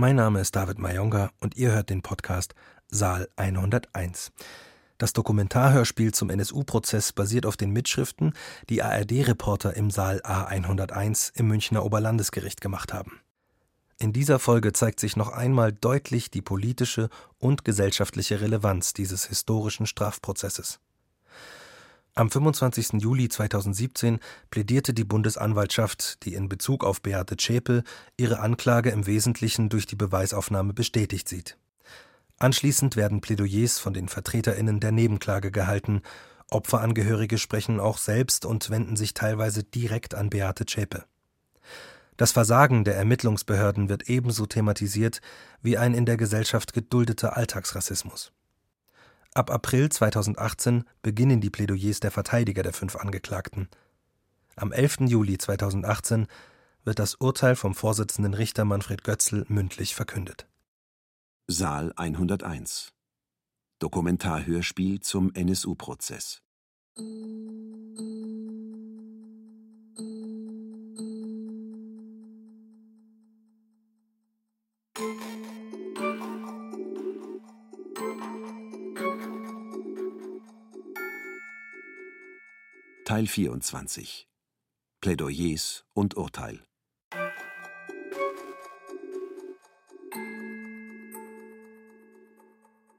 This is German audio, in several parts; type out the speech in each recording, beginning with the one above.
Mein Name ist David Mayonga und ihr hört den Podcast Saal 101. Das Dokumentarhörspiel zum NSU-Prozess basiert auf den Mitschriften, die ARD-Reporter im Saal A101 im Münchner Oberlandesgericht gemacht haben. In dieser Folge zeigt sich noch einmal deutlich die politische und gesellschaftliche Relevanz dieses historischen Strafprozesses. Am 25. Juli 2017 plädierte die Bundesanwaltschaft, die in Bezug auf Beate Zschäpe ihre Anklage im Wesentlichen durch die Beweisaufnahme bestätigt sieht. Anschließend werden Plädoyers von den VertreterInnen der Nebenklage gehalten. Opferangehörige sprechen auch selbst und wenden sich teilweise direkt an Beate Zschäpe. Das Versagen der Ermittlungsbehörden wird ebenso thematisiert wie ein in der Gesellschaft geduldeter Alltagsrassismus. Ab April 2018 beginnen die Plädoyers der Verteidiger der fünf Angeklagten. Am 11. Juli 2018 wird das Urteil vom Vorsitzenden Richter Manfred Götzl mündlich verkündet. Saal 101 Dokumentarhörspiel zum NSU-Prozess Teil 24 Plädoyers und Urteil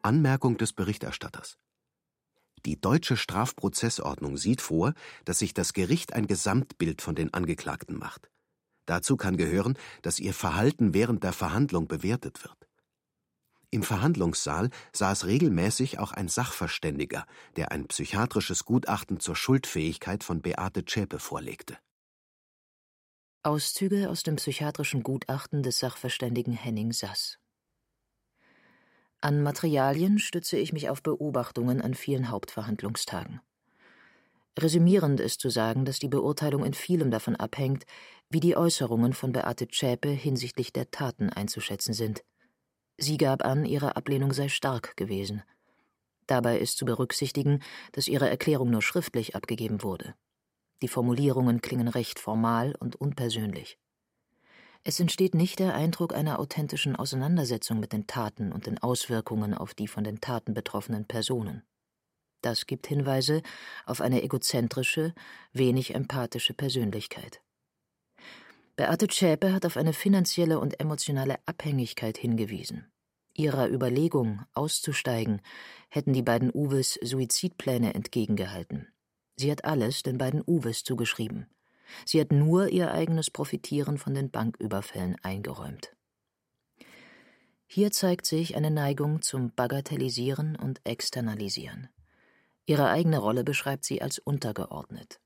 Anmerkung des Berichterstatters Die deutsche Strafprozessordnung sieht vor, dass sich das Gericht ein Gesamtbild von den Angeklagten macht. Dazu kann gehören, dass ihr Verhalten während der Verhandlung bewertet wird. Im Verhandlungssaal saß regelmäßig auch ein Sachverständiger, der ein psychiatrisches Gutachten zur Schuldfähigkeit von Beate Zschäpe vorlegte. Auszüge aus dem psychiatrischen Gutachten des Sachverständigen Henning Sass. An Materialien stütze ich mich auf Beobachtungen an vielen Hauptverhandlungstagen. Resümierend ist zu sagen, dass die Beurteilung in vielem davon abhängt, wie die Äußerungen von Beate Zschäpe hinsichtlich der Taten einzuschätzen sind. Sie gab an, ihre Ablehnung sei stark gewesen. Dabei ist zu berücksichtigen, dass ihre Erklärung nur schriftlich abgegeben wurde. Die Formulierungen klingen recht formal und unpersönlich. Es entsteht nicht der Eindruck einer authentischen Auseinandersetzung mit den Taten und den Auswirkungen auf die von den Taten betroffenen Personen. Das gibt Hinweise auf eine egozentrische, wenig empathische Persönlichkeit. Beate Zschäpe hat auf eine finanzielle und emotionale Abhängigkeit hingewiesen. Ihrer Überlegung, auszusteigen, hätten die beiden Uwes Suizidpläne entgegengehalten. Sie hat alles den beiden Uwes zugeschrieben. Sie hat nur ihr eigenes Profitieren von den Banküberfällen eingeräumt. Hier zeigt sich eine Neigung zum Bagatellisieren und Externalisieren. Ihre eigene Rolle beschreibt sie als untergeordnet.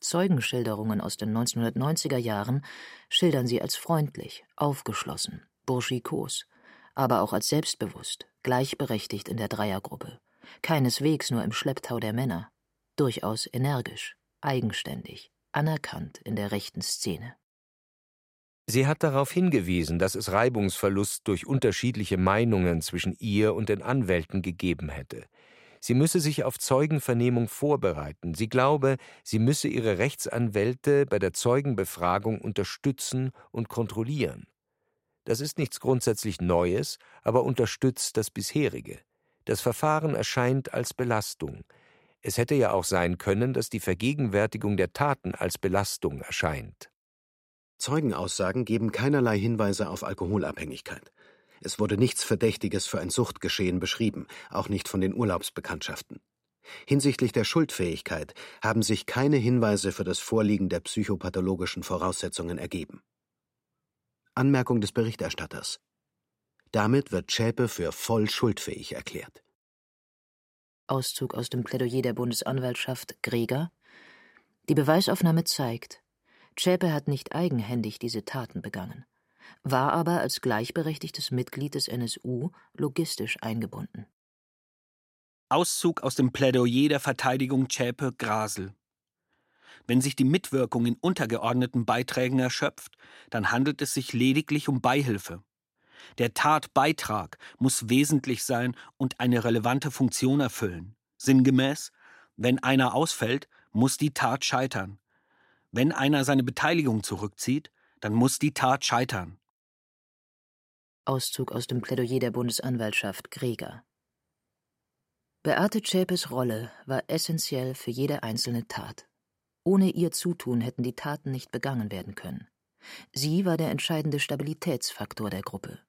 Zeugenschilderungen aus den 1990er Jahren schildern sie als freundlich, aufgeschlossen, burschikos, aber auch als selbstbewusst, gleichberechtigt in der Dreiergruppe, keineswegs nur im Schlepptau der Männer, durchaus energisch, eigenständig, anerkannt in der rechten Szene. Sie hat darauf hingewiesen, dass es Reibungsverlust durch unterschiedliche Meinungen zwischen ihr und den Anwälten gegeben hätte. Sie müsse sich auf Zeugenvernehmung vorbereiten. Sie glaube, sie müsse ihre Rechtsanwälte bei der Zeugenbefragung unterstützen und kontrollieren. Das ist nichts grundsätzlich Neues, aber unterstützt das bisherige. Das Verfahren erscheint als Belastung. Es hätte ja auch sein können, dass die Vergegenwärtigung der Taten als Belastung erscheint. Zeugenaussagen geben keinerlei Hinweise auf Alkoholabhängigkeit. Es wurde nichts Verdächtiges für ein Suchtgeschehen beschrieben, auch nicht von den Urlaubsbekanntschaften. Hinsichtlich der Schuldfähigkeit haben sich keine Hinweise für das Vorliegen der psychopathologischen Voraussetzungen ergeben. Anmerkung des Berichterstatters. Damit wird Schäpe für voll schuldfähig erklärt. Auszug aus dem Plädoyer der Bundesanwaltschaft Greger. Die Beweisaufnahme zeigt, Zschäpe hat nicht eigenhändig diese Taten begangen war aber als gleichberechtigtes Mitglied des NSU logistisch eingebunden. Auszug aus dem Plädoyer der Verteidigung Zschäpe Grasel. Wenn sich die Mitwirkung in untergeordneten Beiträgen erschöpft, dann handelt es sich lediglich um Beihilfe. Der Tatbeitrag muss wesentlich sein und eine relevante Funktion erfüllen. Sinngemäß, wenn einer ausfällt, muss die Tat scheitern. Wenn einer seine Beteiligung zurückzieht, dann muss die Tat scheitern. Auszug aus dem Plädoyer der Bundesanwaltschaft Greger. Beate Zschäpes Rolle war essentiell für jede einzelne Tat. Ohne ihr Zutun hätten die Taten nicht begangen werden können. Sie war der entscheidende Stabilitätsfaktor der Gruppe.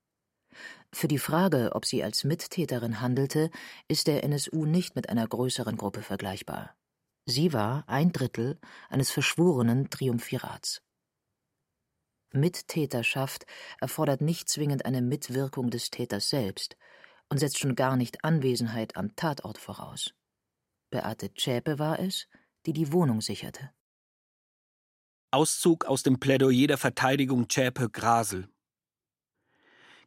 Für die Frage, ob sie als Mittäterin handelte, ist der NSU nicht mit einer größeren Gruppe vergleichbar. Sie war ein Drittel eines verschworenen Triumvirats. Mittäterschaft erfordert nicht zwingend eine Mitwirkung des Täters selbst und setzt schon gar nicht Anwesenheit am Tatort voraus. Beate Zschäpe war es, die die Wohnung sicherte. Auszug aus dem Plädoyer der Verteidigung Zschäpe Grasel.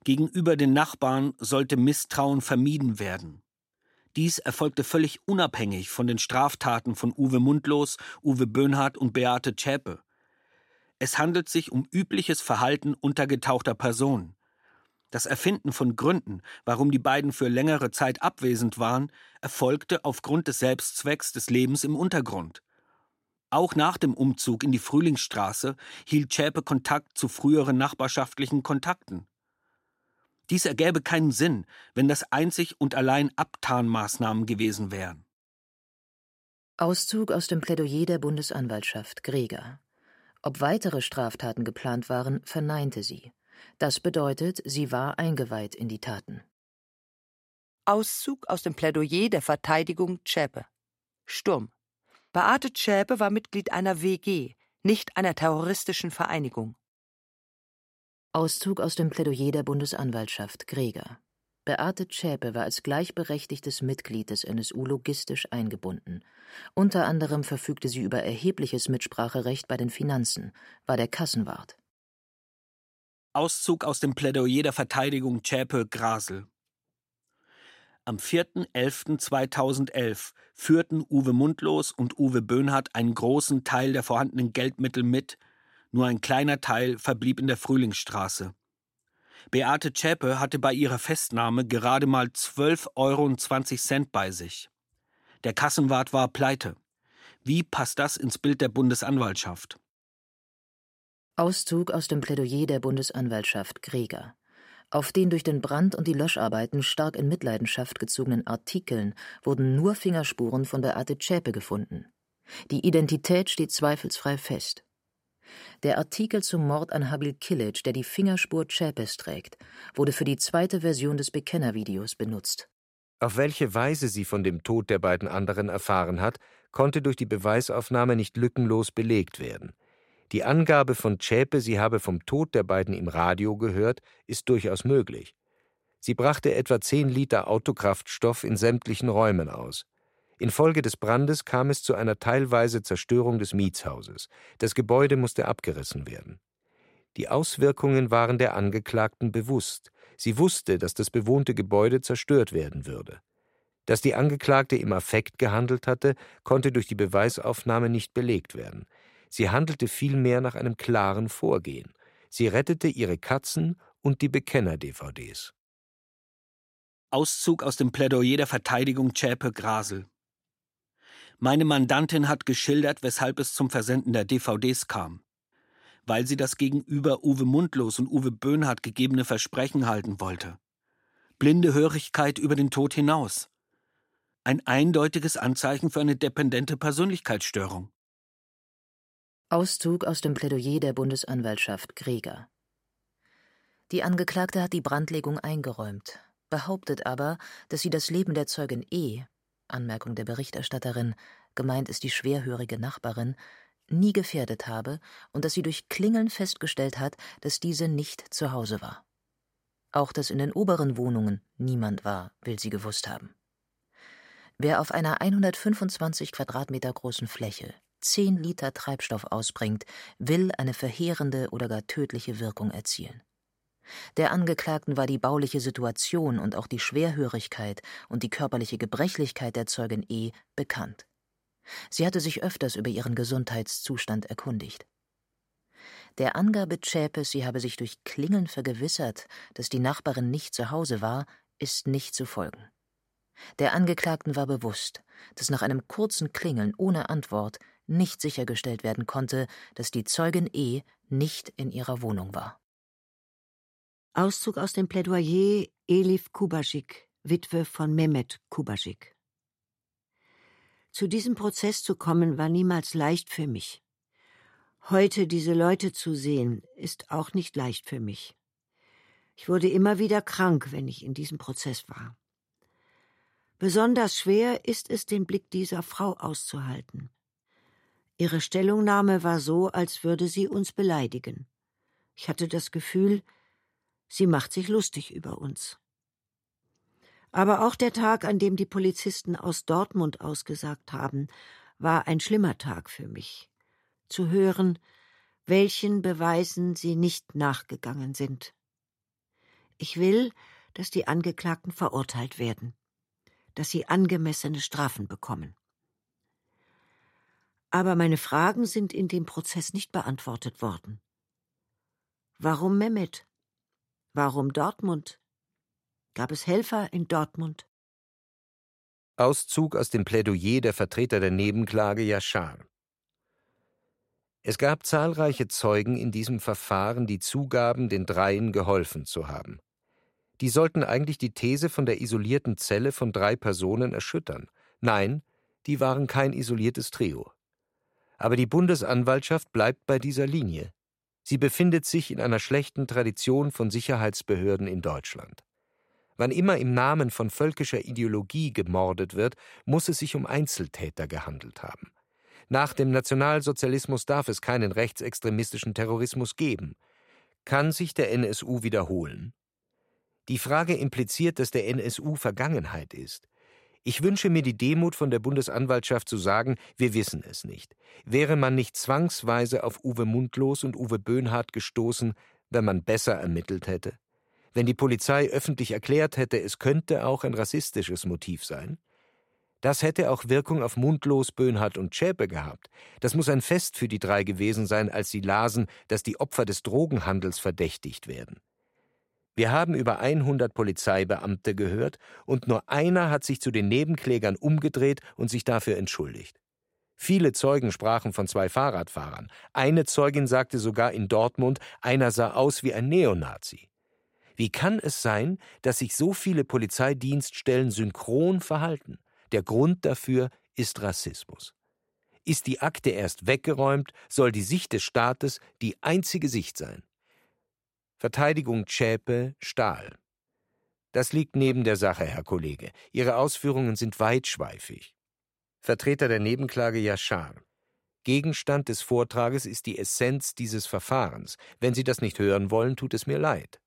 Gegenüber den Nachbarn sollte Misstrauen vermieden werden. Dies erfolgte völlig unabhängig von den Straftaten von Uwe Mundlos, Uwe Böhnhardt und Beate Zschäpe. Es handelt sich um übliches Verhalten untergetauchter Personen. Das Erfinden von Gründen, warum die beiden für längere Zeit abwesend waren, erfolgte aufgrund des Selbstzwecks des Lebens im Untergrund. Auch nach dem Umzug in die Frühlingsstraße hielt Schäpe Kontakt zu früheren nachbarschaftlichen Kontakten. Dies ergäbe keinen Sinn, wenn das einzig und allein Abtarnmaßnahmen gewesen wären. Auszug aus dem Plädoyer der Bundesanwaltschaft Greger ob weitere Straftaten geplant waren, verneinte sie. Das bedeutet, sie war eingeweiht in die Taten. Auszug aus dem Plädoyer der Verteidigung Zschäpe. Sturm. Beate Zschäpe war Mitglied einer WG, nicht einer terroristischen Vereinigung. Auszug aus dem Plädoyer der Bundesanwaltschaft Greger. Beate Zschäpe war als gleichberechtigtes Mitglied des NSU logistisch eingebunden. Unter anderem verfügte sie über erhebliches Mitspracherecht bei den Finanzen, war der Kassenwart. Auszug aus dem Plädoyer der Verteidigung Zschäpe Grasel. Am 4.11.2011 führten Uwe Mundlos und Uwe Böhnhardt einen großen Teil der vorhandenen Geldmittel mit, nur ein kleiner Teil verblieb in der Frühlingsstraße. Beate Zschäpe hatte bei ihrer Festnahme gerade mal 12,20 Euro bei sich. Der Kassenwart war pleite. Wie passt das ins Bild der Bundesanwaltschaft? Auszug aus dem Plädoyer der Bundesanwaltschaft Greger. Auf den durch den Brand und die Löscharbeiten stark in Mitleidenschaft gezogenen Artikeln wurden nur Fingerspuren von Beate Zschäpe gefunden. Die Identität steht zweifelsfrei fest. Der Artikel zum Mord an Habil Kilic, der die Fingerspur Chapes trägt, wurde für die zweite Version des Bekennervideos benutzt. Auf welche Weise sie von dem Tod der beiden anderen erfahren hat, konnte durch die Beweisaufnahme nicht lückenlos belegt werden. Die Angabe von Zschäpe, sie habe vom Tod der beiden im Radio gehört, ist durchaus möglich. Sie brachte etwa zehn Liter Autokraftstoff in sämtlichen Räumen aus. Infolge des Brandes kam es zu einer teilweise Zerstörung des Mietshauses. Das Gebäude musste abgerissen werden. Die Auswirkungen waren der Angeklagten bewusst. Sie wusste, dass das bewohnte Gebäude zerstört werden würde. Dass die Angeklagte im Affekt gehandelt hatte, konnte durch die Beweisaufnahme nicht belegt werden. Sie handelte vielmehr nach einem klaren Vorgehen. Sie rettete ihre Katzen und die Bekenner-DVDs. Auszug aus dem Plädoyer der Verteidigung Zschäpe Grasel. Meine Mandantin hat geschildert, weshalb es zum Versenden der DVDs kam. Weil sie das gegenüber Uwe Mundlos und Uwe Böhnhardt gegebene Versprechen halten wollte. Blinde Hörigkeit über den Tod hinaus. Ein eindeutiges Anzeichen für eine dependente Persönlichkeitsstörung. Auszug aus dem Plädoyer der Bundesanwaltschaft Greger. Die Angeklagte hat die Brandlegung eingeräumt, behauptet aber, dass sie das Leben der Zeugin E Anmerkung der Berichterstatterin, gemeint ist die schwerhörige Nachbarin, nie gefährdet habe und dass sie durch Klingeln festgestellt hat, dass diese nicht zu Hause war. Auch dass in den oberen Wohnungen niemand war, will sie gewusst haben. Wer auf einer 125 Quadratmeter großen Fläche 10 Liter Treibstoff ausbringt, will eine verheerende oder gar tödliche Wirkung erzielen. Der Angeklagten war die bauliche Situation und auch die Schwerhörigkeit und die körperliche Gebrechlichkeit der Zeugin E bekannt. Sie hatte sich öfters über ihren Gesundheitszustand erkundigt. Der Angabe Zschäpes, sie habe sich durch Klingeln vergewissert, dass die Nachbarin nicht zu Hause war, ist nicht zu folgen. Der Angeklagten war bewusst, dass nach einem kurzen Klingeln ohne Antwort nicht sichergestellt werden konnte, dass die Zeugin E nicht in ihrer Wohnung war. Auszug aus dem Plädoyer Elif Kubaschik, Witwe von Mehmet Kubaschik. Zu diesem Prozess zu kommen war niemals leicht für mich. Heute diese Leute zu sehen, ist auch nicht leicht für mich. Ich wurde immer wieder krank, wenn ich in diesem Prozess war. Besonders schwer ist es, den Blick dieser Frau auszuhalten. Ihre Stellungnahme war so, als würde sie uns beleidigen. Ich hatte das Gefühl, sie macht sich lustig über uns. Aber auch der Tag, an dem die Polizisten aus Dortmund ausgesagt haben, war ein schlimmer Tag für mich. Zu hören, welchen Beweisen sie nicht nachgegangen sind. Ich will, dass die Angeklagten verurteilt werden, dass sie angemessene Strafen bekommen. Aber meine Fragen sind in dem Prozess nicht beantwortet worden. Warum Mehmet? Warum Dortmund? Gab es Helfer in Dortmund? Auszug aus dem Plädoyer der Vertreter der Nebenklage Yashar. Es gab zahlreiche Zeugen in diesem Verfahren, die zugaben, den Dreien geholfen zu haben. Die sollten eigentlich die These von der isolierten Zelle von drei Personen erschüttern. Nein, die waren kein isoliertes Trio. Aber die Bundesanwaltschaft bleibt bei dieser Linie. Sie befindet sich in einer schlechten Tradition von Sicherheitsbehörden in Deutschland. Wann immer im Namen von völkischer Ideologie gemordet wird, muss es sich um Einzeltäter gehandelt haben. Nach dem Nationalsozialismus darf es keinen rechtsextremistischen Terrorismus geben. Kann sich der NSU wiederholen? Die Frage impliziert, dass der NSU Vergangenheit ist. Ich wünsche mir die Demut von der Bundesanwaltschaft zu sagen, wir wissen es nicht. Wäre man nicht zwangsweise auf Uwe Mundlos und Uwe Böhnhardt gestoßen, wenn man besser ermittelt hätte? Wenn die Polizei öffentlich erklärt hätte, es könnte auch ein rassistisches Motiv sein? Das hätte auch Wirkung auf Mundlos, Böhnhardt und Schäpe gehabt. Das muss ein Fest für die drei gewesen sein, als sie lasen, dass die Opfer des Drogenhandels verdächtigt werden. Wir haben über 100 Polizeibeamte gehört und nur einer hat sich zu den Nebenklägern umgedreht und sich dafür entschuldigt. Viele Zeugen sprachen von zwei Fahrradfahrern. Eine Zeugin sagte sogar in Dortmund, einer sah aus wie ein Neonazi. Wie kann es sein, dass sich so viele Polizeidienststellen synchron verhalten? Der Grund dafür ist Rassismus. Ist die Akte erst weggeräumt, soll die Sicht des Staates die einzige Sicht sein. Verteidigung Zschäpe, Stahl. Das liegt neben der Sache, Herr Kollege. Ihre Ausführungen sind weitschweifig. Vertreter der Nebenklage Yashar. Gegenstand des Vortrages ist die Essenz dieses Verfahrens. Wenn Sie das nicht hören wollen, tut es mir leid.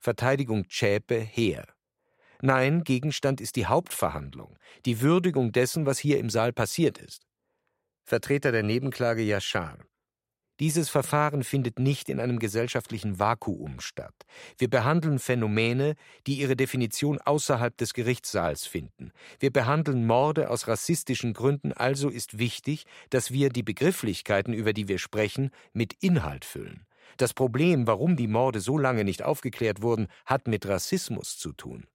Verteidigung Zschäpe, Heer. Nein, Gegenstand ist die Hauptverhandlung, die Würdigung dessen, was hier im Saal passiert ist. Vertreter der Nebenklage Yashar. Dieses Verfahren findet nicht in einem gesellschaftlichen Vakuum statt. Wir behandeln Phänomene, die ihre Definition außerhalb des Gerichtssaals finden. Wir behandeln Morde aus rassistischen Gründen, also ist wichtig, dass wir die Begrifflichkeiten, über die wir sprechen, mit Inhalt füllen. Das Problem, warum die Morde so lange nicht aufgeklärt wurden, hat mit Rassismus zu tun.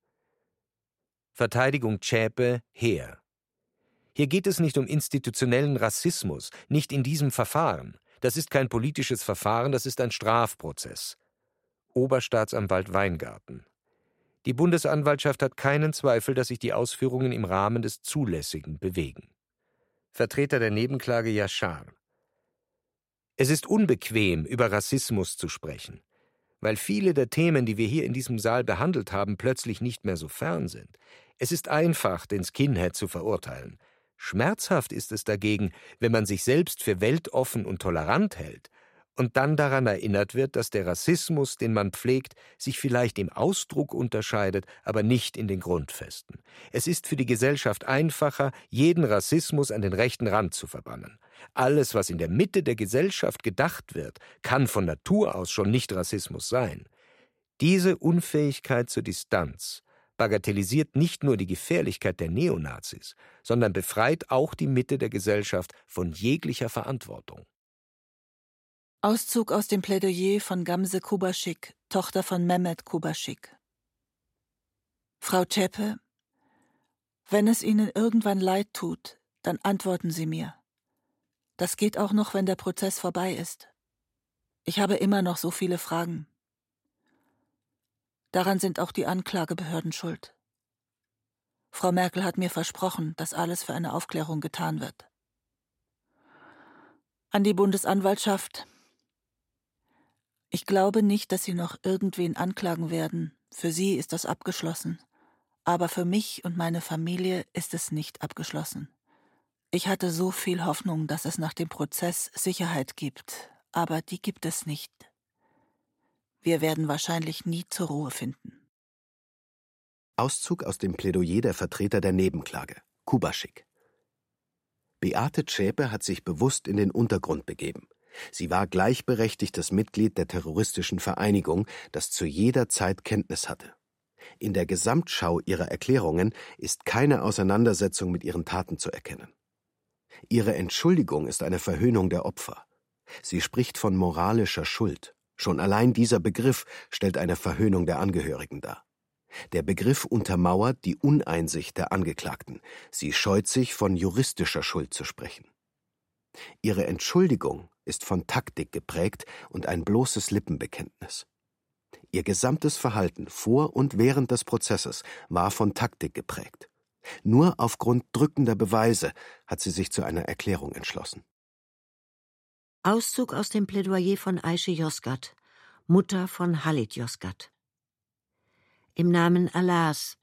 Verteidigung Zschäpe, Heer. Hier geht es nicht um institutionellen Rassismus, nicht in diesem Verfahren. Das ist kein politisches Verfahren, das ist ein Strafprozess. Oberstaatsanwalt Weingarten. Die Bundesanwaltschaft hat keinen Zweifel, dass sich die Ausführungen im Rahmen des Zulässigen bewegen. Vertreter der Nebenklage Yashar. Es ist unbequem, über Rassismus zu sprechen, weil viele der Themen, die wir hier in diesem Saal behandelt haben, plötzlich nicht mehr so fern sind. Es ist einfach, den Skinhead zu verurteilen. Schmerzhaft ist es dagegen, wenn man sich selbst für weltoffen und tolerant hält und dann daran erinnert wird, dass der Rassismus, den man pflegt, sich vielleicht im Ausdruck unterscheidet, aber nicht in den Grundfesten. Es ist für die Gesellschaft einfacher, jeden Rassismus an den rechten Rand zu verbannen. Alles, was in der Mitte der Gesellschaft gedacht wird, kann von Natur aus schon nicht Rassismus sein. Diese Unfähigkeit zur Distanz bagatellisiert nicht nur die Gefährlichkeit der Neonazis, sondern befreit auch die Mitte der Gesellschaft von jeglicher Verantwortung. Auszug aus dem Plädoyer von Gamse Kubaschik, Tochter von Mehmet Kubaschik. Frau Zschäpe, wenn es Ihnen irgendwann leid tut, dann antworten Sie mir. Das geht auch noch, wenn der Prozess vorbei ist. Ich habe immer noch so viele Fragen. Daran sind auch die Anklagebehörden schuld. Frau Merkel hat mir versprochen, dass alles für eine Aufklärung getan wird. An die Bundesanwaltschaft. Ich glaube nicht, dass Sie noch irgendwen anklagen werden. Für Sie ist das abgeschlossen. Aber für mich und meine Familie ist es nicht abgeschlossen. Ich hatte so viel Hoffnung, dass es nach dem Prozess Sicherheit gibt, aber die gibt es nicht. Wir werden wahrscheinlich nie zur Ruhe finden. Auszug aus dem Plädoyer der Vertreter der Nebenklage, Kubaschik. Beate Zschäpe hat sich bewusst in den Untergrund begeben. Sie war gleichberechtigtes Mitglied der terroristischen Vereinigung, das zu jeder Zeit Kenntnis hatte. In der Gesamtschau ihrer Erklärungen ist keine Auseinandersetzung mit ihren Taten zu erkennen. Ihre Entschuldigung ist eine Verhöhnung der Opfer. Sie spricht von moralischer Schuld. Schon allein dieser Begriff stellt eine Verhöhnung der Angehörigen dar. Der Begriff untermauert die Uneinsicht der Angeklagten. Sie scheut sich, von juristischer Schuld zu sprechen. Ihre Entschuldigung ist von Taktik geprägt und ein bloßes Lippenbekenntnis. Ihr gesamtes Verhalten vor und während des Prozesses war von Taktik geprägt. Nur aufgrund drückender Beweise hat sie sich zu einer Erklärung entschlossen. Auszug aus dem Plädoyer von Aische Josgat, Mutter von Halit Josgat. Im Namen Allahs.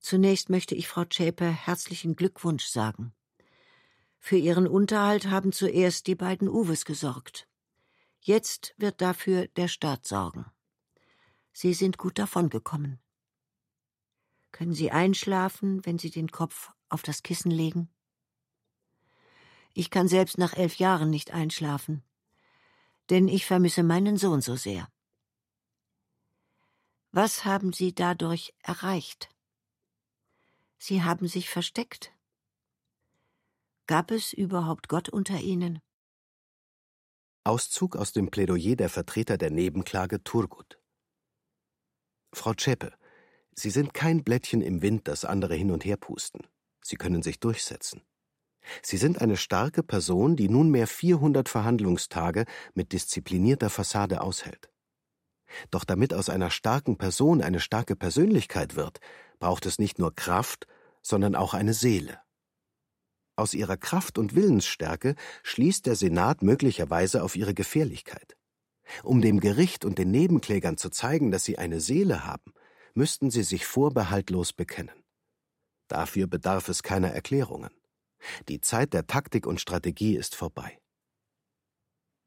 Zunächst möchte ich Frau Zschäpe herzlichen Glückwunsch sagen. Für ihren Unterhalt haben zuerst die beiden Uwes gesorgt. Jetzt wird dafür der Staat sorgen. Sie sind gut davongekommen. Können Sie einschlafen, wenn Sie den Kopf auf das Kissen legen? Ich kann selbst nach elf Jahren nicht einschlafen, denn ich vermisse meinen Sohn so sehr. Was haben Sie dadurch erreicht? Sie haben sich versteckt. Gab es überhaupt Gott unter Ihnen? Auszug aus dem Plädoyer der Vertreter der Nebenklage Turgut. Frau Zschäpe, Sie sind kein Blättchen im Wind, das andere hin und her pusten. Sie können sich durchsetzen. Sie sind eine starke Person, die nunmehr 400 Verhandlungstage mit disziplinierter Fassade aushält. Doch damit aus einer starken Person eine starke Persönlichkeit wird, braucht es nicht nur Kraft, sondern auch eine Seele. Aus ihrer Kraft und Willensstärke schließt der Senat möglicherweise auf ihre Gefährlichkeit. Um dem Gericht und den Nebenklägern zu zeigen, dass sie eine Seele haben, müssten sie sich vorbehaltlos bekennen. Dafür bedarf es keiner Erklärungen. Die Zeit der Taktik und Strategie ist vorbei.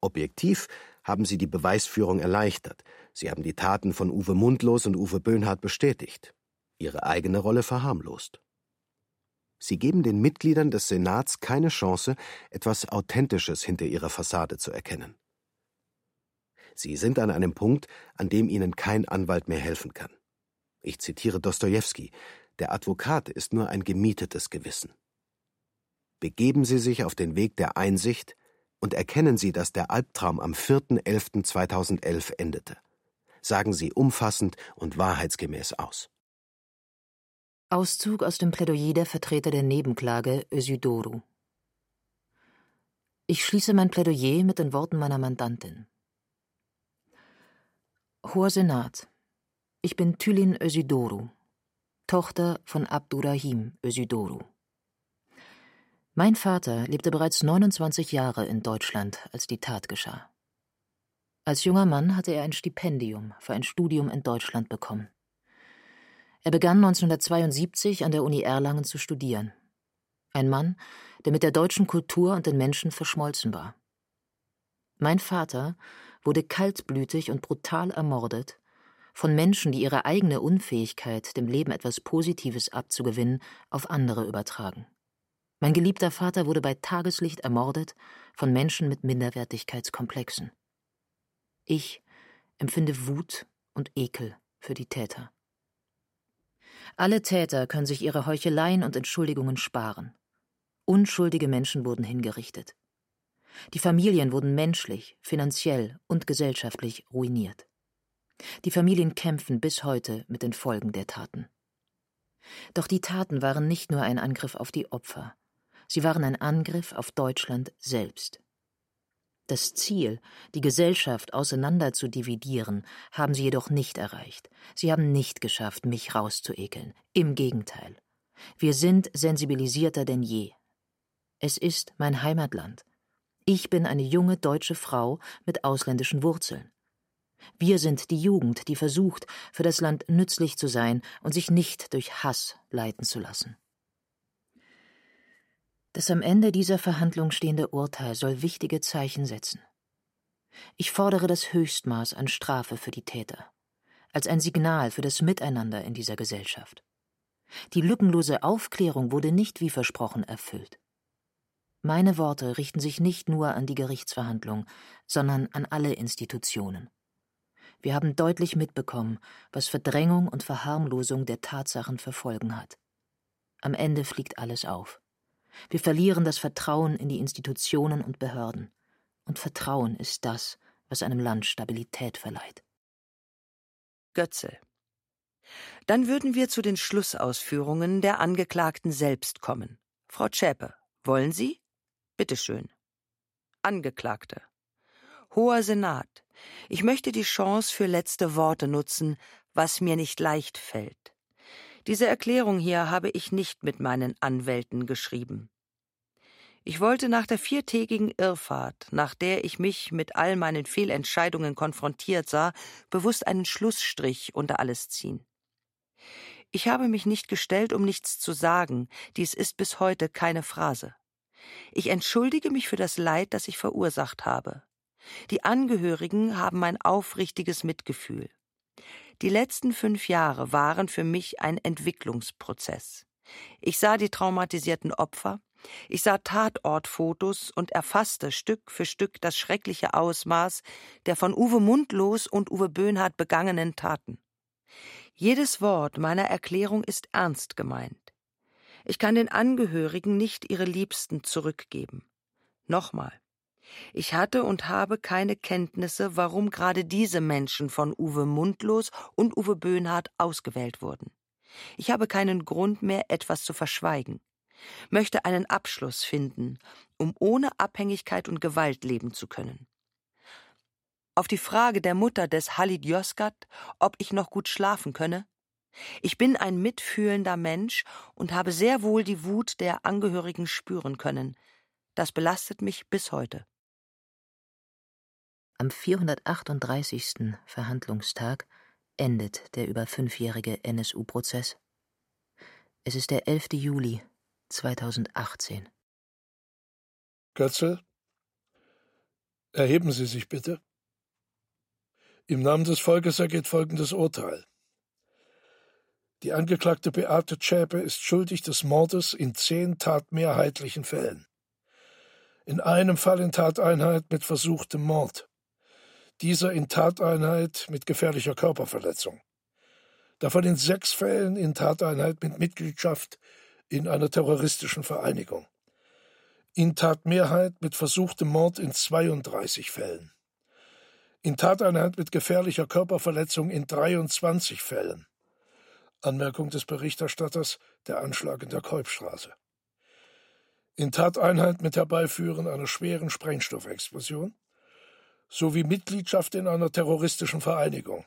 Objektiv haben sie die Beweisführung erleichtert. Sie haben die Taten von Uwe Mundlos und Uwe Böhnhardt bestätigt, ihre eigene Rolle verharmlost. Sie geben den Mitgliedern des Senats keine Chance, etwas Authentisches hinter ihrer Fassade zu erkennen. Sie sind an einem Punkt, an dem ihnen kein Anwalt mehr helfen kann. Ich zitiere Dostojewski: Der Advokat ist nur ein gemietetes Gewissen. Begeben Sie sich auf den Weg der Einsicht und erkennen Sie, dass der Albtraum am 4.11.2011 endete. Sagen Sie umfassend und wahrheitsgemäß aus. Auszug aus dem Plädoyer der Vertreter der Nebenklage Ösidoru. Ich schließe mein Plädoyer mit den Worten meiner Mandantin. Hoher Senat, ich bin Tülin Ösidoru, Tochter von Abdurrahim Ösidoru. Mein Vater lebte bereits 29 Jahre in Deutschland, als die Tat geschah. Als junger Mann hatte er ein Stipendium für ein Studium in Deutschland bekommen. Er begann 1972 an der Uni Erlangen zu studieren. Ein Mann, der mit der deutschen Kultur und den Menschen verschmolzen war. Mein Vater wurde kaltblütig und brutal ermordet, von Menschen, die ihre eigene Unfähigkeit, dem Leben etwas Positives abzugewinnen, auf andere übertragen. Mein geliebter Vater wurde bei Tageslicht ermordet von Menschen mit Minderwertigkeitskomplexen. Ich empfinde Wut und Ekel für die Täter. Alle Täter können sich ihre Heucheleien und Entschuldigungen sparen. Unschuldige Menschen wurden hingerichtet. Die Familien wurden menschlich, finanziell und gesellschaftlich ruiniert. Die Familien kämpfen bis heute mit den Folgen der Taten. Doch die Taten waren nicht nur ein Angriff auf die Opfer, sie waren ein Angriff auf Deutschland selbst. Das Ziel, die Gesellschaft auseinander zu dividieren, haben sie jedoch nicht erreicht. Sie haben nicht geschafft, mich rauszuekeln. Im Gegenteil. Wir sind sensibilisierter denn je. Es ist mein Heimatland. Ich bin eine junge deutsche Frau mit ausländischen Wurzeln. Wir sind die Jugend, die versucht, für das Land nützlich zu sein und sich nicht durch Hass leiten zu lassen. Das am Ende dieser Verhandlung stehende Urteil soll wichtige Zeichen setzen. Ich fordere das Höchstmaß an Strafe für die Täter, als ein Signal für das Miteinander in dieser Gesellschaft. Die lückenlose Aufklärung wurde nicht wie versprochen erfüllt. Meine Worte richten sich nicht nur an die Gerichtsverhandlung, sondern an alle Institutionen. Wir haben deutlich mitbekommen, was Verdrängung und Verharmlosung der Tatsachen für Folgen hat. Am Ende fliegt alles auf. Wir verlieren das Vertrauen in die Institutionen und Behörden. Und Vertrauen ist das, was einem Land Stabilität verleiht. Götze. Dann würden wir zu den Schlussausführungen der Angeklagten selbst kommen. Frau Zschäpe, wollen Sie? Bitte schön. Angeklagte. Hoher Senat, ich möchte die Chance für letzte Worte nutzen, was mir nicht leicht fällt. Diese Erklärung hier habe ich nicht mit meinen Anwälten geschrieben. Ich wollte nach der viertägigen Irrfahrt, nach der ich mich mit all meinen Fehlentscheidungen konfrontiert sah, bewusst einen Schlussstrich unter alles ziehen. Ich habe mich nicht gestellt, um nichts zu sagen, dies ist bis heute keine Phrase. Ich entschuldige mich für das Leid, das ich verursacht habe. Die Angehörigen haben mein aufrichtiges Mitgefühl. Die letzten fünf Jahre waren für mich ein Entwicklungsprozess. Ich sah die traumatisierten Opfer, ich sah Tatortfotos und erfasste Stück für Stück das schreckliche Ausmaß der von Uwe Mundlos und Uwe Böhnhardt begangenen Taten. Jedes Wort meiner Erklärung ist ernst gemeint. Ich kann den Angehörigen nicht ihre Liebsten zurückgeben. Nochmal. Ich hatte und habe keine Kenntnisse, warum gerade diese Menschen von Uwe Mundlos und Uwe Böhnhardt ausgewählt wurden. Ich habe keinen Grund mehr, etwas zu verschweigen, möchte einen Abschluss finden, um ohne Abhängigkeit und Gewalt leben zu können. Auf die Frage der Mutter des Halid Yozgat, ob ich noch gut schlafen könne, ich bin ein mitfühlender Mensch und habe sehr wohl die Wut der Angehörigen spüren können. Das belastet mich bis heute. Am 438. Verhandlungstag endet der über fünfjährige NSU-Prozess. Es ist der 11. Juli 2018. Götzel, erheben Sie sich bitte. Im Namen des Volkes ergeht folgendes Urteil. Die Angeklagte Beate Zschäpe ist schuldig des Mordes in zehn tatmehrheitlichen Fällen. In einem Fall in Tateinheit mit versuchtem Mord dieser in Tateinheit mit gefährlicher Körperverletzung. Davon in sechs Fällen in Tateinheit mit Mitgliedschaft in einer terroristischen Vereinigung. In Tatmehrheit mit versuchtem Mord in 32 Fällen. In Tateinheit mit gefährlicher Körperverletzung in 23 Fällen. Anmerkung des Berichterstatters der Anschlag in der Kolbstraße. In Tateinheit mit Herbeiführen einer schweren Sprengstoffexplosion sowie Mitgliedschaft in einer terroristischen Vereinigung.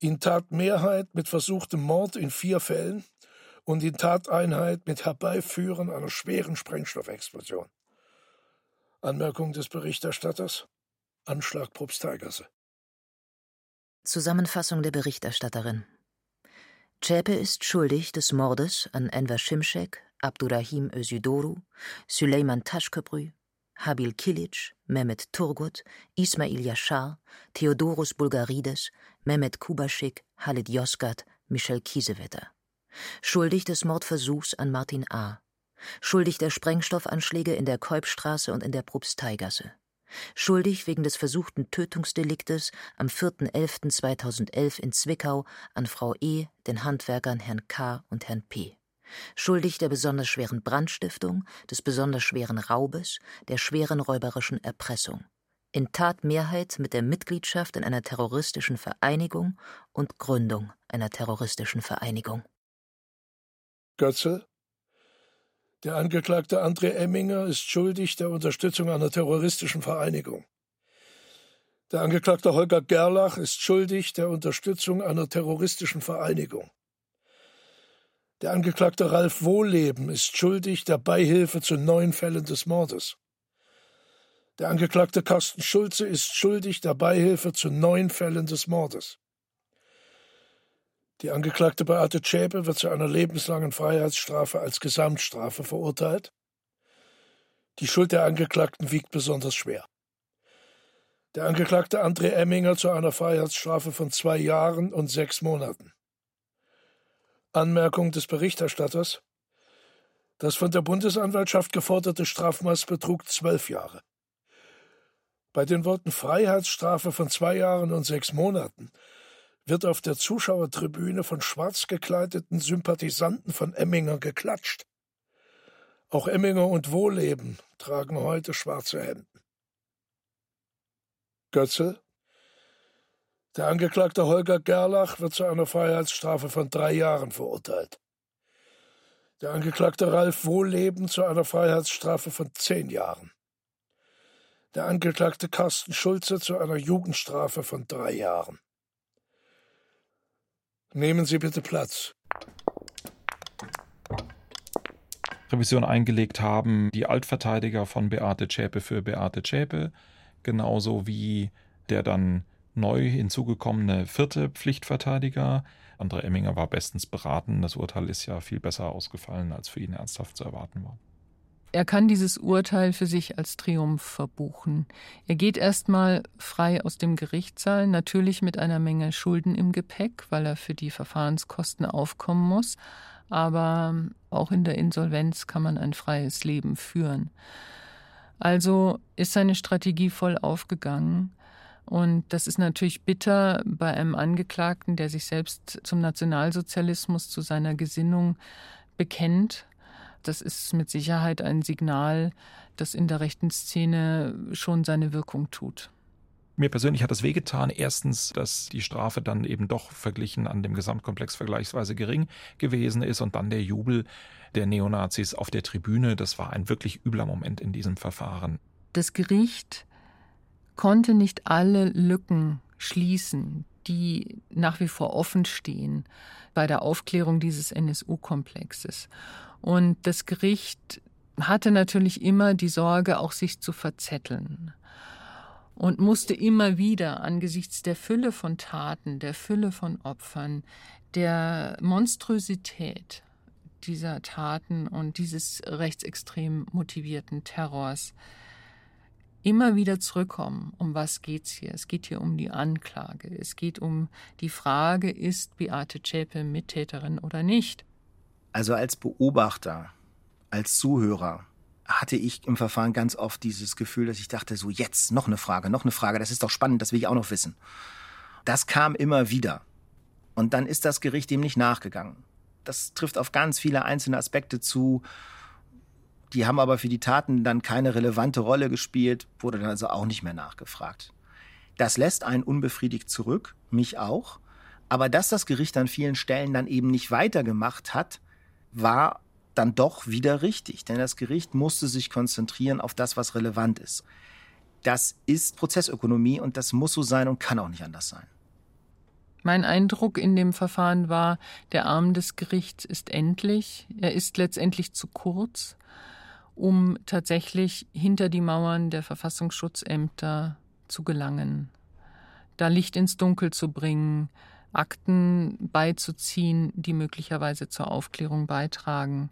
In Tatmehrheit mit versuchtem Mord in vier Fällen und in Tateinheit mit Herbeiführen einer schweren Sprengstoffexplosion. Anmerkung des Berichterstatters Anschlag Probstheigasse. Zusammenfassung der Berichterstatterin Zschäpe ist schuldig des Mordes an Enver Şimşek, Abdurrahim Özüdoru, Süleyman Taşköprü, Habil Kilic, Mehmet Turgut, Ismail Yashar, Theodorus Bulgarides, Mehmet Kubaschik, Halid Yozgat, Michel Kiesewetter. Schuldig des Mordversuchs an Martin A. Schuldig der Sprengstoffanschläge in der Kolbstraße und in der Propsteigasse. Schuldig wegen des versuchten Tötungsdeliktes am 4.11.2011 in Zwickau an Frau E., den Handwerkern Herrn K. und Herrn P schuldig der besonders schweren Brandstiftung, des besonders schweren Raubes, der schweren räuberischen Erpressung. In Tatmehrheit mit der Mitgliedschaft in einer terroristischen Vereinigung und Gründung einer terroristischen Vereinigung. Götze, Der Angeklagte André Emminger ist schuldig der Unterstützung einer terroristischen Vereinigung. Der Angeklagte Holger Gerlach ist schuldig der Unterstützung einer terroristischen Vereinigung. Der Angeklagte Ralf Wohlleben ist schuldig der Beihilfe zu neun Fällen des Mordes. Der Angeklagte Carsten Schulze ist schuldig der Beihilfe zu neun Fällen des Mordes. Die Angeklagte Beate Zschäpe wird zu einer lebenslangen Freiheitsstrafe als Gesamtstrafe verurteilt. Die Schuld der Angeklagten wiegt besonders schwer. Der Angeklagte André Emminger zu einer Freiheitsstrafe von zwei Jahren und sechs Monaten. Anmerkung des Berichterstatters. Das von der Bundesanwaltschaft geforderte Strafmaß betrug zwölf Jahre. Bei den Worten Freiheitsstrafe von zwei Jahren und sechs Monaten wird auf der Zuschauertribüne von schwarz gekleideten Sympathisanten von Emminger geklatscht. Auch Emminger und Wohlleben tragen heute schwarze Hemden. Götzel Der Angeklagte Holger Gerlach wird zu einer Freiheitsstrafe von drei Jahren verurteilt. Der Angeklagte Ralf Wohlleben zu einer Freiheitsstrafe von zehn Jahren. Der Angeklagte Carsten Schulze zu einer Jugendstrafe von drei Jahren. Nehmen Sie bitte Platz. Revision eingelegt haben die Altverteidiger von Beate Zschäpe für Beate Zschäpe, genauso wie der dann neu hinzugekommene vierte Pflichtverteidiger. André Emminger war bestens beraten. Das Urteil ist ja viel besser ausgefallen, als für ihn ernsthaft zu erwarten war. Er kann dieses Urteil für sich als Triumph verbuchen. Er geht erstmal frei aus dem Gerichtssaal, natürlich mit einer Menge Schulden im Gepäck, weil er für die Verfahrenskosten aufkommen muss. Aber auch in der Insolvenz kann man ein freies Leben führen. Also ist seine Strategie voll aufgegangen. Und das ist natürlich bitter bei einem Angeklagten, der sich selbst zum Nationalsozialismus, zu seiner Gesinnung bekennt das ist mit Sicherheit ein Signal, das in der rechten Szene schon seine Wirkung tut. Mir persönlich hat das wehgetan. Erstens, dass die Strafe dann eben doch verglichen an dem Gesamtkomplex vergleichsweise gering gewesen ist und dann der Jubel der Neonazis auf der Tribüne. Das war ein wirklich übler Moment in diesem Verfahren. Das Gericht konnte nicht alle Lücken schließen, die nach wie vor offen stehen bei der Aufklärung dieses NSU-Komplexes. Und das Gericht hatte natürlich immer die Sorge, auch sich zu verzetteln und musste immer wieder angesichts der Fülle von Taten, der Fülle von Opfern, der Monstrosität dieser Taten und dieses rechtsextrem motivierten Terrors immer wieder zurückkommen. Um was geht's hier? Es geht hier um die Anklage. Es geht um die Frage, ist Beate Zschäpe Mittäterin oder nicht? Also als Beobachter, als Zuhörer hatte ich im Verfahren ganz oft dieses Gefühl, dass ich dachte, so jetzt noch eine Frage, noch eine Frage, das ist doch spannend, das will ich auch noch wissen. Das kam immer wieder. Und dann ist das Gericht dem nicht nachgegangen. Das trifft auf ganz viele einzelne Aspekte zu. Die haben aber für die Taten dann keine relevante Rolle gespielt, wurde dann also auch nicht mehr nachgefragt. Das lässt einen unbefriedigt zurück, mich auch. Aber dass das Gericht an vielen Stellen dann eben nicht weitergemacht hat, war dann doch wieder richtig, denn das Gericht musste sich konzentrieren auf das, was relevant ist. Das ist Prozessökonomie und das muss so sein und kann auch nicht anders sein. Mein Eindruck in dem Verfahren war, der Arm des Gerichts ist endlich, er ist letztendlich zu kurz, um tatsächlich hinter die Mauern der Verfassungsschutzämter zu gelangen, da Licht ins Dunkel zu bringen, Akten beizuziehen, die möglicherweise zur Aufklärung beitragen.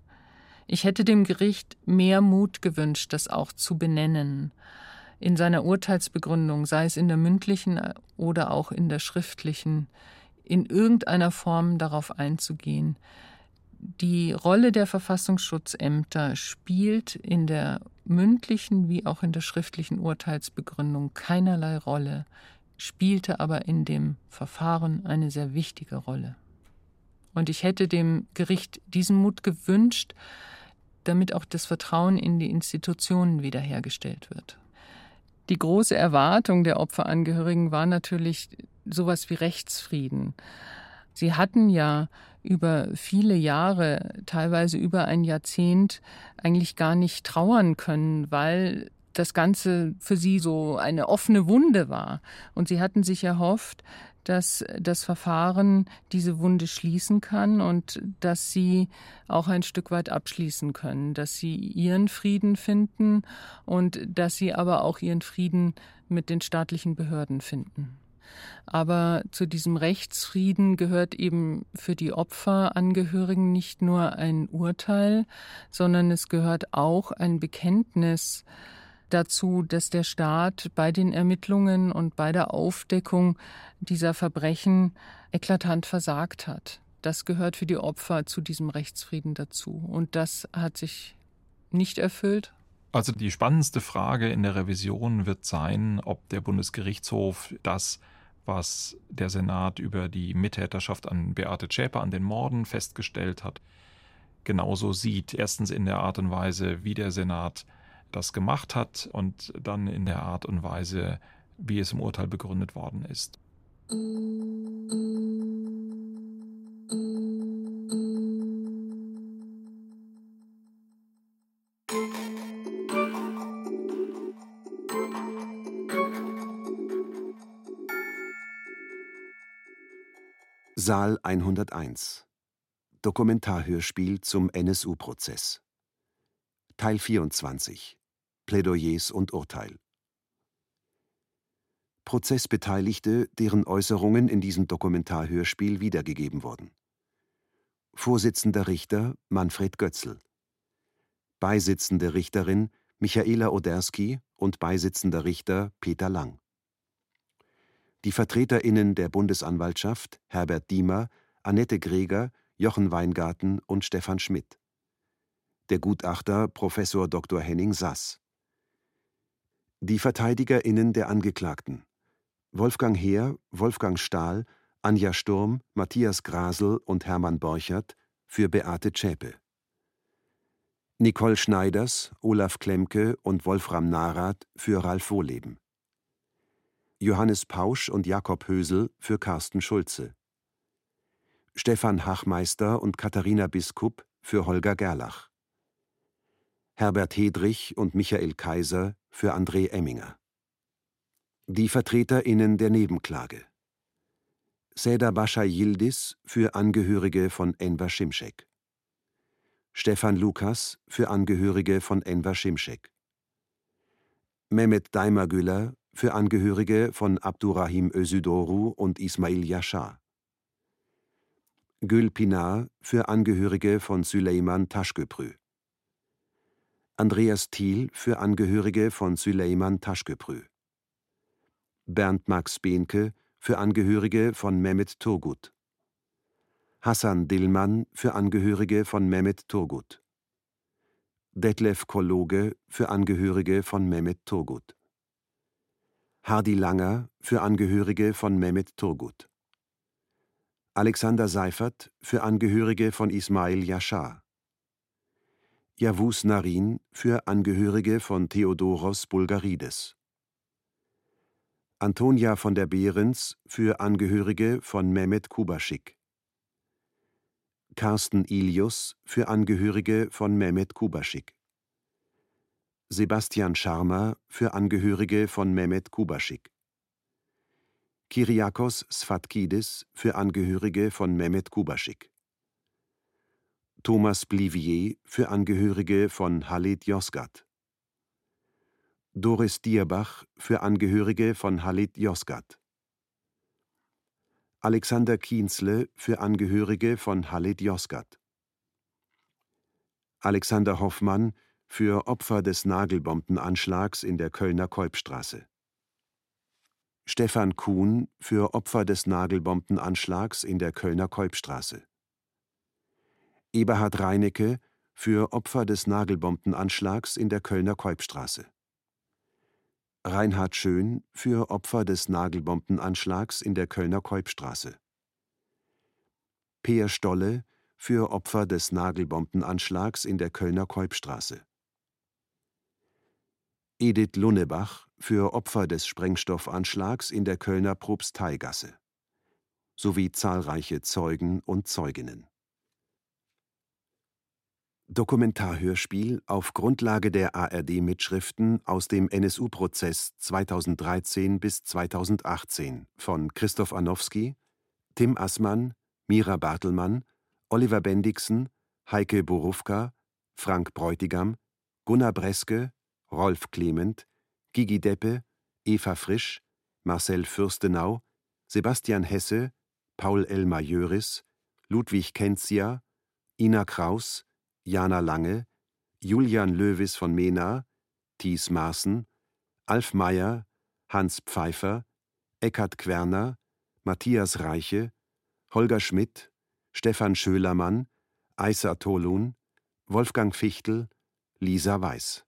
Ich hätte dem Gericht mehr Mut gewünscht, das auch zu benennen. In seiner Urteilsbegründung, sei es in der mündlichen oder auch in der schriftlichen, in irgendeiner Form darauf einzugehen. Die Rolle der Verfassungsschutzämter spielt in der mündlichen wie auch in der schriftlichen Urteilsbegründung keinerlei Rolle spielte aber in dem Verfahren eine sehr wichtige Rolle. Und ich hätte dem Gericht diesen Mut gewünscht, damit auch das Vertrauen in die Institutionen wiederhergestellt wird. Die große Erwartung der Opferangehörigen war natürlich sowas wie Rechtsfrieden. Sie hatten ja über viele Jahre, teilweise über ein Jahrzehnt, eigentlich gar nicht trauern können, weil das Ganze für sie so eine offene Wunde war. Und sie hatten sich erhofft, dass das Verfahren diese Wunde schließen kann und dass sie auch ein Stück weit abschließen können, dass sie ihren Frieden finden und dass sie aber auch ihren Frieden mit den staatlichen Behörden finden. Aber zu diesem Rechtsfrieden gehört eben für die Opferangehörigen nicht nur ein Urteil, sondern es gehört auch ein Bekenntnis dazu, dass der Staat bei den Ermittlungen und bei der Aufdeckung dieser Verbrechen eklatant versagt hat. Das gehört für die Opfer zu diesem Rechtsfrieden dazu. Und das hat sich nicht erfüllt. Also die spannendste Frage in der Revision wird sein, ob der Bundesgerichtshof das, was der Senat über die Mittäterschaft an Beate Zschäpe an den Morden festgestellt hat, genauso sieht. Erstens in der Art und Weise, wie der Senat das gemacht hat und dann in der Art und Weise, wie es im Urteil begründet worden ist. Saal 101 Dokumentarhörspiel zum NSU-Prozess Teil 24 Plädoyers und Urteil. Prozessbeteiligte, deren Äußerungen in diesem Dokumentarhörspiel wiedergegeben wurden. Vorsitzender Richter Manfred Götzl. Beisitzende Richterin Michaela Oderski und beisitzender Richter Peter Lang. Die VertreterInnen der Bundesanwaltschaft Herbert Diemer, Annette Greger, Jochen Weingarten und Stefan Schmidt. Der Gutachter Professor Dr. Henning Sass. Die VerteidigerInnen der Angeklagten Wolfgang Heer, Wolfgang Stahl, Anja Sturm, Matthias Grasel und Hermann Borchert für Beate Zschäpe. Nicole Schneiders, Olaf Klemke und Wolfram Narath für Ralf Wohleben. Johannes Pausch und Jakob Hösel für Carsten Schulze. Stefan Hachmeister und Katharina Biskup für Holger Gerlach. Herbert Hedrich und Michael Kaiser für André Emminger. Die VertreterInnen der Nebenklage. Seda Bascha Yildiz für Angehörige von Enver Şimşek. Stefan Lukas für Angehörige von Enver Şimşek. Mehmet Daimagüller für Angehörige von Abdurrahim Özüdoru und Ismail Yashar. Gül Pinar für Angehörige von Süleyman Taschköprü. Andreas Thiel für Angehörige von Süleyman Taschköprü. Bernd Max Behnke für Angehörige von Mehmet Turgut. Hassan Dillmann für Angehörige von Mehmet Turgut. Detlef Kologe für Angehörige von Mehmet Turgut. Hardy Langer für Angehörige von Mehmet Turgut. Alexander Seifert für Angehörige von Ismail Yashar. Yavuz Narin für Angehörige von Theodoros Bulgarides. Antonia von der Behrens für Angehörige von Mehmet Kubaschik. Carsten Ilius für Angehörige von Mehmet Kubaschik. Sebastian Scharmer für Angehörige von Mehmet Kubaschik. Kyriakos Sfatkidis für Angehörige von Mehmet Kubaschik. Thomas Blivier für Angehörige von Halit Yozgat. Doris Dierbach für Angehörige von Halit Yozgat. Alexander Kienzle für Angehörige von Halit Yozgat. Alexander Hoffmann für Opfer des Nagelbombenanschlags in der Kölner Kolbstraße. Stefan Kuhn für Opfer des Nagelbombenanschlags in der Kölner Kolbstraße. Eberhard Reinecke für Opfer des Nagelbombenanschlags in der Kölner Kolbstraße. Reinhard Schön für Opfer des Nagelbombenanschlags in der Kölner Kolbstraße. Peer Stolle für Opfer des Nagelbombenanschlags in der Kölner Kolbstraße. Edith Lunnebach für Opfer des Sprengstoffanschlags in der Kölner Propsteigasse sowie zahlreiche Zeugen und Zeuginnen. Dokumentarhörspiel auf Grundlage der ARD-Mitschriften aus dem NSU-Prozess 2013 bis 2018 von Christoph Arnowski, Tim Assmann, Mira Bartelmann, Oliver Bendixen, Heike Borufka, Frank Bräutigam, Gunnar Breske, Rolf Clement, Gigi Deppe, Eva Frisch, Marcel Fürstenau, Sebastian Hesse, Paul Elmar Jöris, Ludwig Kenzia, Ina Kraus, Jana Lange, Julian Löwis von Mena, Thies Maaßen, Alf Meyer, Hans Pfeiffer, Eckhard Querner, Matthias Reiche, Holger Schmidt, Stefan Schölermann, Aisa Tolun, Wolfgang Fichtel, Lisa Weiß.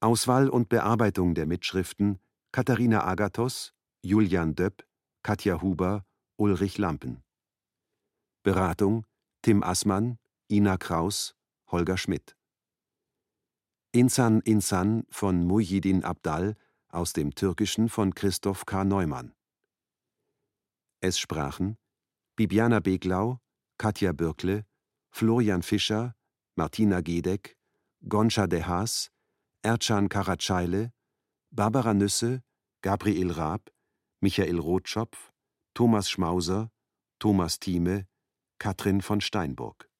Auswahl und Bearbeitung der Mitschriften Katharina Agathos, Julian Döpp, Katja Huber, Ulrich Lampen. Beratung Tim Assmann, Ina Kraus, Holger Schmidt. Insan Insan von Muhyiddin Abdal aus dem Türkischen von Christoph K. Neumann. Es sprachen Bibiana Beglau, Katja Bürkle, Florian Fischer, Martina Gedeck, Goncha de Haas, Ercan Karacayle, Barbara Nüsse, Gabriel Raab, Michael Rotschopf, Thomas Schmauser, Thomas Thieme, Katrin von Steinburg.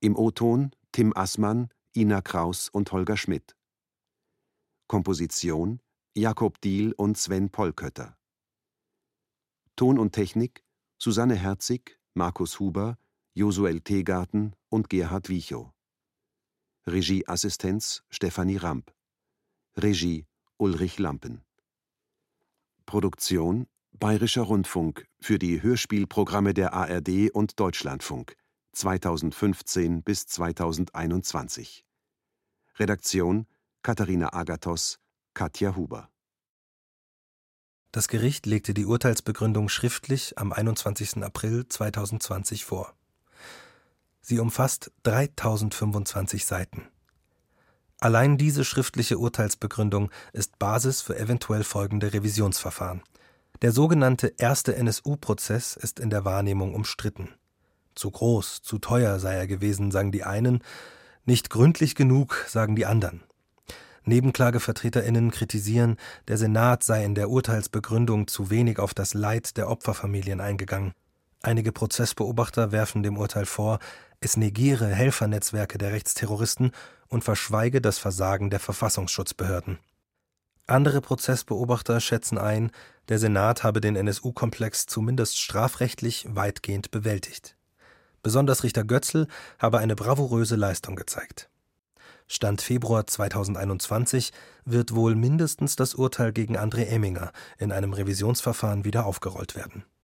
Im O-Ton Tim Assmann, Ina Kraus und Holger Schmidt. Komposition Jakob Diehl und Sven Polkötter. Ton und Technik Susanne Herzig, Markus Huber, Josuel Teegarten und Gerhard Wiechow. Regieassistenz Stefanie Ramp. Regie Ulrich Lampen. Produktion Bayerischer Rundfunk für die Hörspielprogramme der ARD und Deutschlandfunk 2015 bis 2021. Redaktion Katharina Agathos, Katja Huber. Das Gericht legte die Urteilsbegründung schriftlich am 21. April 2020 vor. Sie umfasst 3025 Seiten. Allein diese schriftliche Urteilsbegründung ist Basis für eventuell folgende Revisionsverfahren. Der sogenannte erste NSU-Prozess ist in der Wahrnehmung umstritten. Zu groß, zu teuer sei er gewesen, sagen die einen, nicht gründlich genug, sagen die anderen. Nebenklagevertreterinnen kritisieren, der Senat sei in der Urteilsbegründung zu wenig auf das Leid der Opferfamilien eingegangen. Einige Prozessbeobachter werfen dem Urteil vor, es negiere Helfernetzwerke der Rechtsterroristen und verschweige das Versagen der Verfassungsschutzbehörden. Andere Prozessbeobachter schätzen ein, der Senat habe den NSU-Komplex zumindest strafrechtlich weitgehend bewältigt. Besonders Richter Götzl habe eine bravouröse Leistung gezeigt. Stand Februar 2021 wird wohl mindestens das Urteil gegen André Emminger in einem Revisionsverfahren wieder aufgerollt werden